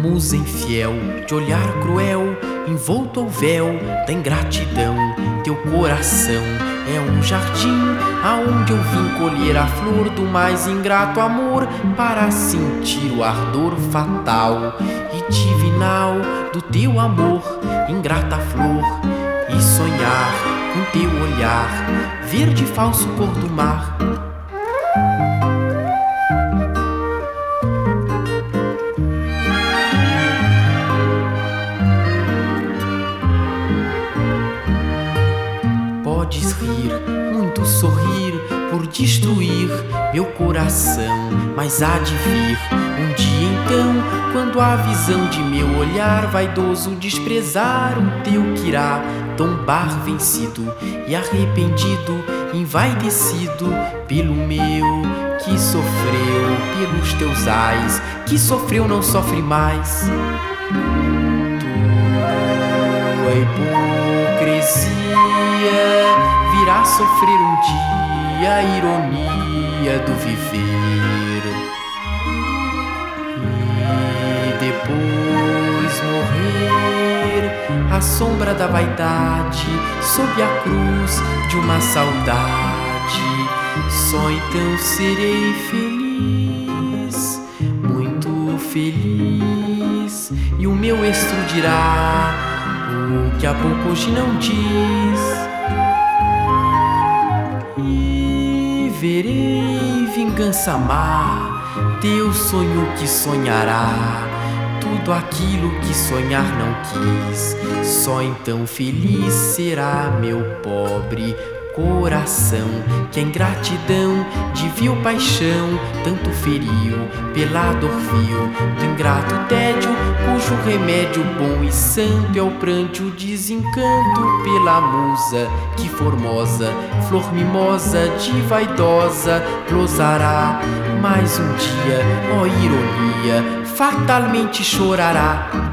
Musa infiel, de olhar cruel, envolto ao véu da ingratidão, teu coração é um jardim aonde eu vim colher a flor do mais ingrato amor para sentir o ardor fatal e divinal do teu amor, ingrata flor, e sonhar com teu olhar, verde falso cor do mar. Podes rir, muito sorrir por destruir meu coração, mas há de vir um dia quando a visão de meu olhar vaidoso desprezar o teu que irá tombar vencido e arrependido, envaidecido pelo meu que sofreu pelos teus ais, que sofreu não sofre mais. Tua hipocrisia virá sofrer um dia a ironia do viver à sombra da vaidade sob a cruz de uma saudade. Só então serei feliz, muito feliz, e o meu estro dirá o que a boca hoje não diz. E verei vingança amar, teu sonho que sonhará. Tudo aquilo que sonhar não quis, só então feliz será meu pobre coração que a ingratidão de vil paixão tanto feriu pela dor vil. Do ingrato tédio cujo remédio bom e santo é o pranto o desencanto pela musa que formosa flor mimosa de vaidosa glosará mais um dia ó ironia fatalmente chorará